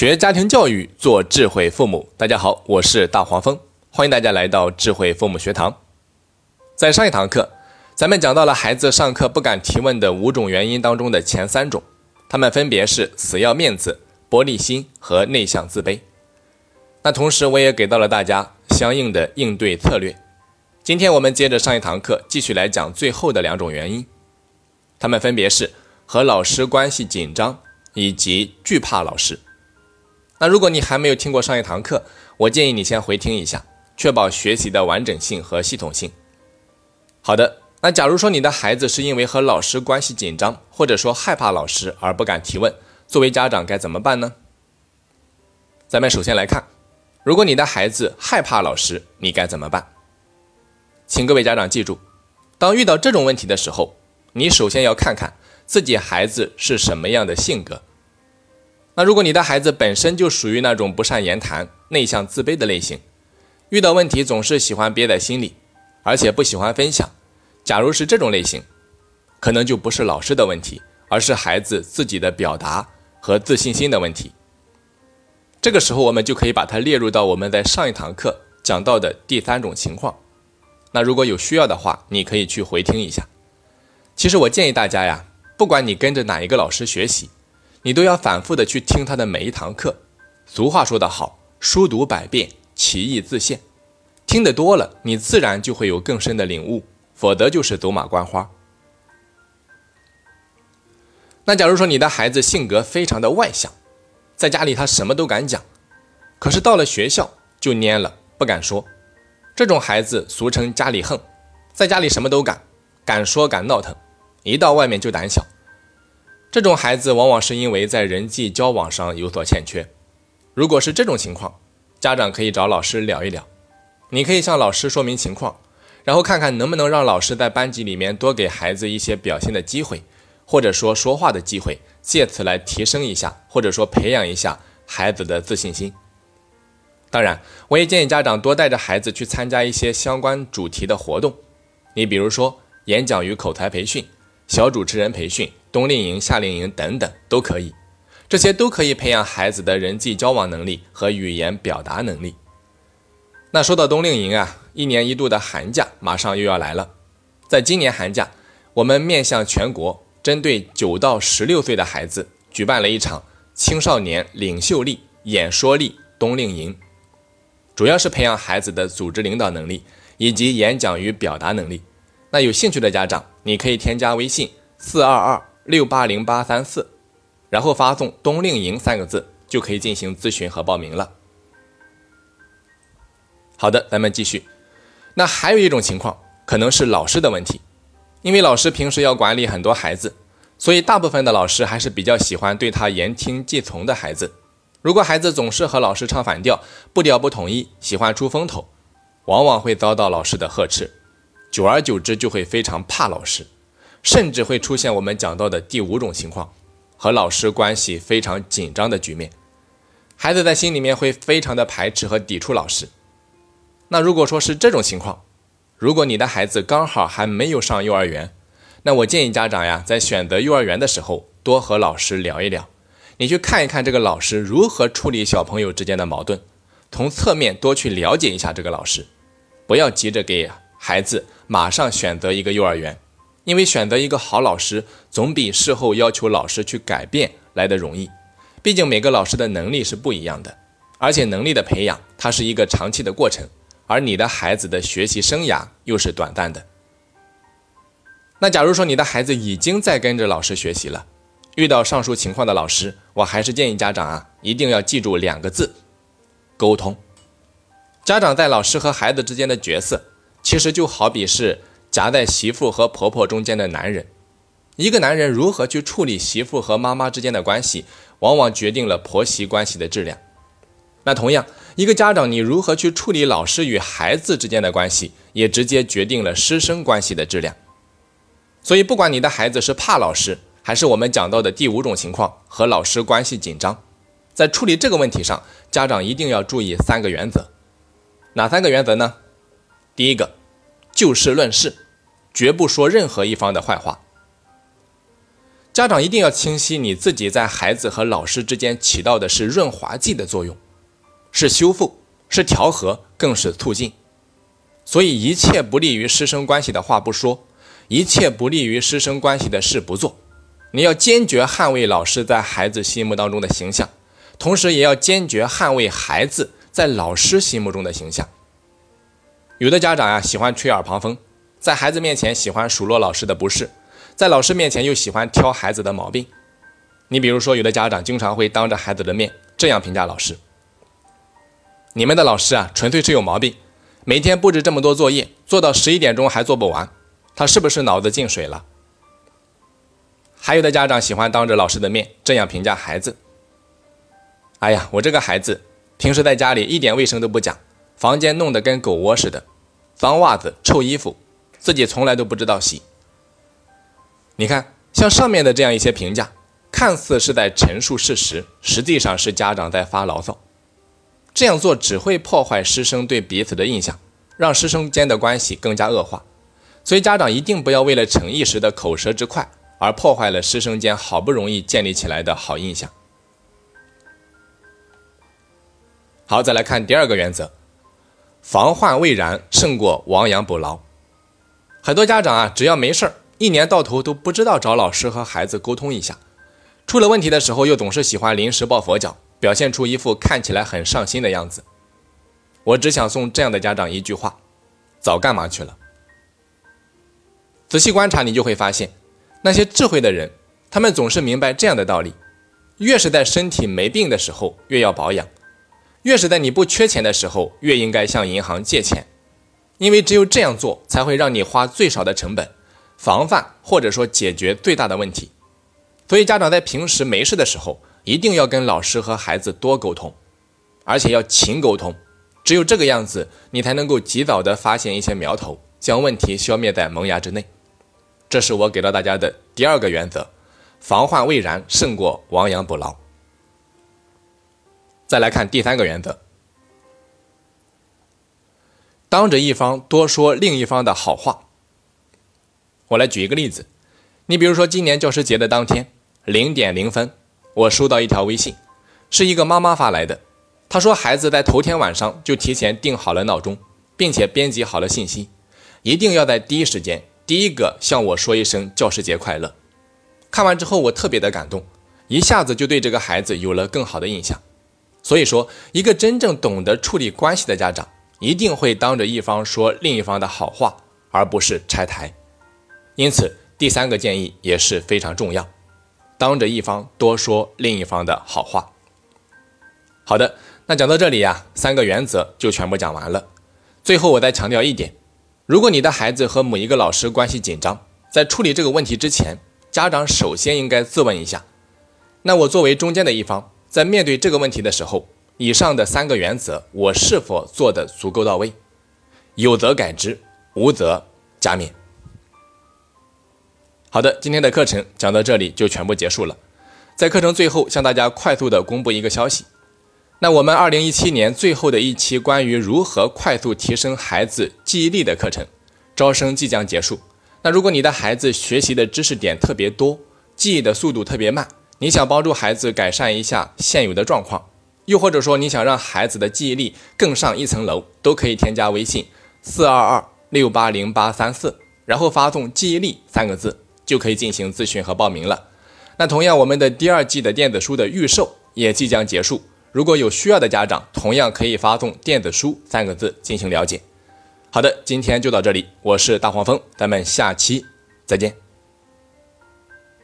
学家庭教育，做智慧父母。大家好，我是大黄蜂，欢迎大家来到智慧父母学堂。在上一堂课，咱们讲到了孩子上课不敢提问的五种原因当中的前三种，他们分别是死要面子、玻璃心和内向自卑。那同时，我也给到了大家相应的应对策略。今天我们接着上一堂课，继续来讲最后的两种原因，他们分别是和老师关系紧张以及惧怕老师。那如果你还没有听过上一堂课，我建议你先回听一下，确保学习的完整性和系统性。好的，那假如说你的孩子是因为和老师关系紧张，或者说害怕老师而不敢提问，作为家长该怎么办呢？咱们首先来看，如果你的孩子害怕老师，你该怎么办？请各位家长记住，当遇到这种问题的时候，你首先要看看自己孩子是什么样的性格。那如果你的孩子本身就属于那种不善言谈、内向自卑的类型，遇到问题总是喜欢憋在心里，而且不喜欢分享，假如是这种类型，可能就不是老师的问题，而是孩子自己的表达和自信心的问题。这个时候，我们就可以把它列入到我们在上一堂课讲到的第三种情况。那如果有需要的话，你可以去回听一下。其实我建议大家呀，不管你跟着哪一个老师学习。你都要反复的去听他的每一堂课。俗话说得好，书读百遍，其义自现。听得多了，你自然就会有更深的领悟，否则就是走马观花。那假如说你的孩子性格非常的外向，在家里他什么都敢讲，可是到了学校就蔫了，不敢说。这种孩子俗称家里横，在家里什么都敢，敢说敢闹腾，一到外面就胆小。这种孩子往往是因为在人际交往上有所欠缺。如果是这种情况，家长可以找老师聊一聊。你可以向老师说明情况，然后看看能不能让老师在班级里面多给孩子一些表现的机会，或者说说话的机会，借此来提升一下，或者说培养一下孩子的自信心。当然，我也建议家长多带着孩子去参加一些相关主题的活动。你比如说演讲与口才培训、小主持人培训。冬令营、夏令营等等都可以，这些都可以培养孩子的人际交往能力和语言表达能力。那说到冬令营啊，一年一度的寒假马上又要来了。在今年寒假，我们面向全国，针对九到十六岁的孩子，举办了一场青少年领袖力演说力冬令营，主要是培养孩子的组织领导能力以及演讲与表达能力。那有兴趣的家长，你可以添加微信四二二。六八零八三四，然后发送“冬令营”三个字，就可以进行咨询和报名了。好的，咱们继续。那还有一种情况，可能是老师的问题，因为老师平时要管理很多孩子，所以大部分的老师还是比较喜欢对他言听计从的孩子。如果孩子总是和老师唱反调，步调不统一，喜欢出风头，往往会遭到老师的呵斥，久而久之就会非常怕老师。甚至会出现我们讲到的第五种情况，和老师关系非常紧张的局面，孩子在心里面会非常的排斥和抵触老师。那如果说是这种情况，如果你的孩子刚好还没有上幼儿园，那我建议家长呀，在选择幼儿园的时候，多和老师聊一聊，你去看一看这个老师如何处理小朋友之间的矛盾，从侧面多去了解一下这个老师，不要急着给孩子马上选择一个幼儿园。因为选择一个好老师，总比事后要求老师去改变来的容易。毕竟每个老师的能力是不一样的，而且能力的培养它是一个长期的过程，而你的孩子的学习生涯又是短暂的。那假如说你的孩子已经在跟着老师学习了，遇到上述情况的老师，我还是建议家长啊，一定要记住两个字：沟通。家长在老师和孩子之间的角色，其实就好比是。夹在媳妇和婆婆中间的男人，一个男人如何去处理媳妇和妈妈之间的关系，往往决定了婆媳关系的质量。那同样，一个家长你如何去处理老师与孩子之间的关系，也直接决定了师生关系的质量。所以，不管你的孩子是怕老师，还是我们讲到的第五种情况和老师关系紧张，在处理这个问题上，家长一定要注意三个原则。哪三个原则呢？第一个。就事论事，绝不说任何一方的坏话。家长一定要清晰你自己在孩子和老师之间起到的是润滑剂的作用，是修复，是调和，更是促进。所以，一切不利于师生关系的话不说，一切不利于师生关系的事不做。你要坚决捍卫老师在孩子心目当中的形象，同时也要坚决捍卫孩子在老师心目中的形象。有的家长呀，喜欢吹耳旁风，在孩子面前喜欢数落老师的不是。在老师面前又喜欢挑孩子的毛病，你比如说，有的家长经常会当着孩子的面这样评价老师：“你们的老师啊，纯粹是有毛病，每天布置这么多作业，做到十一点钟还做不完，他是不是脑子进水了？”还有的家长喜欢当着老师的面这样评价孩子：“哎呀，我这个孩子平时在家里一点卫生都不讲，房间弄得跟狗窝似的，脏袜子、臭衣服，自己从来都不知道洗。”你看，像上面的这样一些评价，看似是在陈述事实，实际上是家长在发牢骚。这样做只会破坏师生对彼此的印象，让师生间的关系更加恶化。所以，家长一定不要为了逞一时的口舌之快，而破坏了师生间好不容易建立起来的好印象。好，再来看第二个原则：防患未然胜过亡羊补牢。很多家长啊，只要没事儿。一年到头都不知道找老师和孩子沟通一下，出了问题的时候又总是喜欢临时抱佛脚，表现出一副看起来很上心的样子。我只想送这样的家长一句话：早干嘛去了？仔细观察，你就会发现，那些智慧的人，他们总是明白这样的道理：越是在身体没病的时候，越要保养；越是在你不缺钱的时候，越应该向银行借钱，因为只有这样做，才会让你花最少的成本。防范或者说解决最大的问题，所以家长在平时没事的时候，一定要跟老师和孩子多沟通，而且要勤沟通。只有这个样子，你才能够及早的发现一些苗头，将问题消灭在萌芽之内。这是我给到大家的第二个原则：防患未然胜过亡羊补牢。再来看第三个原则：当着一方多说另一方的好话。我来举一个例子，你比如说今年教师节的当天零点零分，我收到一条微信，是一个妈妈发来的。她说孩子在头天晚上就提前定好了闹钟，并且编辑好了信息，一定要在第一时间第一个向我说一声教师节快乐。看完之后我特别的感动，一下子就对这个孩子有了更好的印象。所以说，一个真正懂得处理关系的家长，一定会当着一方说另一方的好话，而不是拆台。因此，第三个建议也是非常重要，当着一方多说另一方的好话。好的，那讲到这里呀，三个原则就全部讲完了。最后我再强调一点，如果你的孩子和某一个老师关系紧张，在处理这个问题之前，家长首先应该自问一下：那我作为中间的一方，在面对这个问题的时候，以上的三个原则我是否做的足够到位？有则改之，无则加勉。好的，今天的课程讲到这里就全部结束了。在课程最后，向大家快速的公布一个消息。那我们二零一七年最后的一期关于如何快速提升孩子记忆力的课程，招生即将结束。那如果你的孩子学习的知识点特别多，记忆的速度特别慢，你想帮助孩子改善一下现有的状况，又或者说你想让孩子的记忆力更上一层楼，都可以添加微信四二二六八零八三四，然后发送“记忆力”三个字。就可以进行咨询和报名了。那同样，我们的第二季的电子书的预售也即将结束。如果有需要的家长，同样可以发送“电子书”三个字进行了解。好的，今天就到这里，我是大黄蜂，咱们下期再见。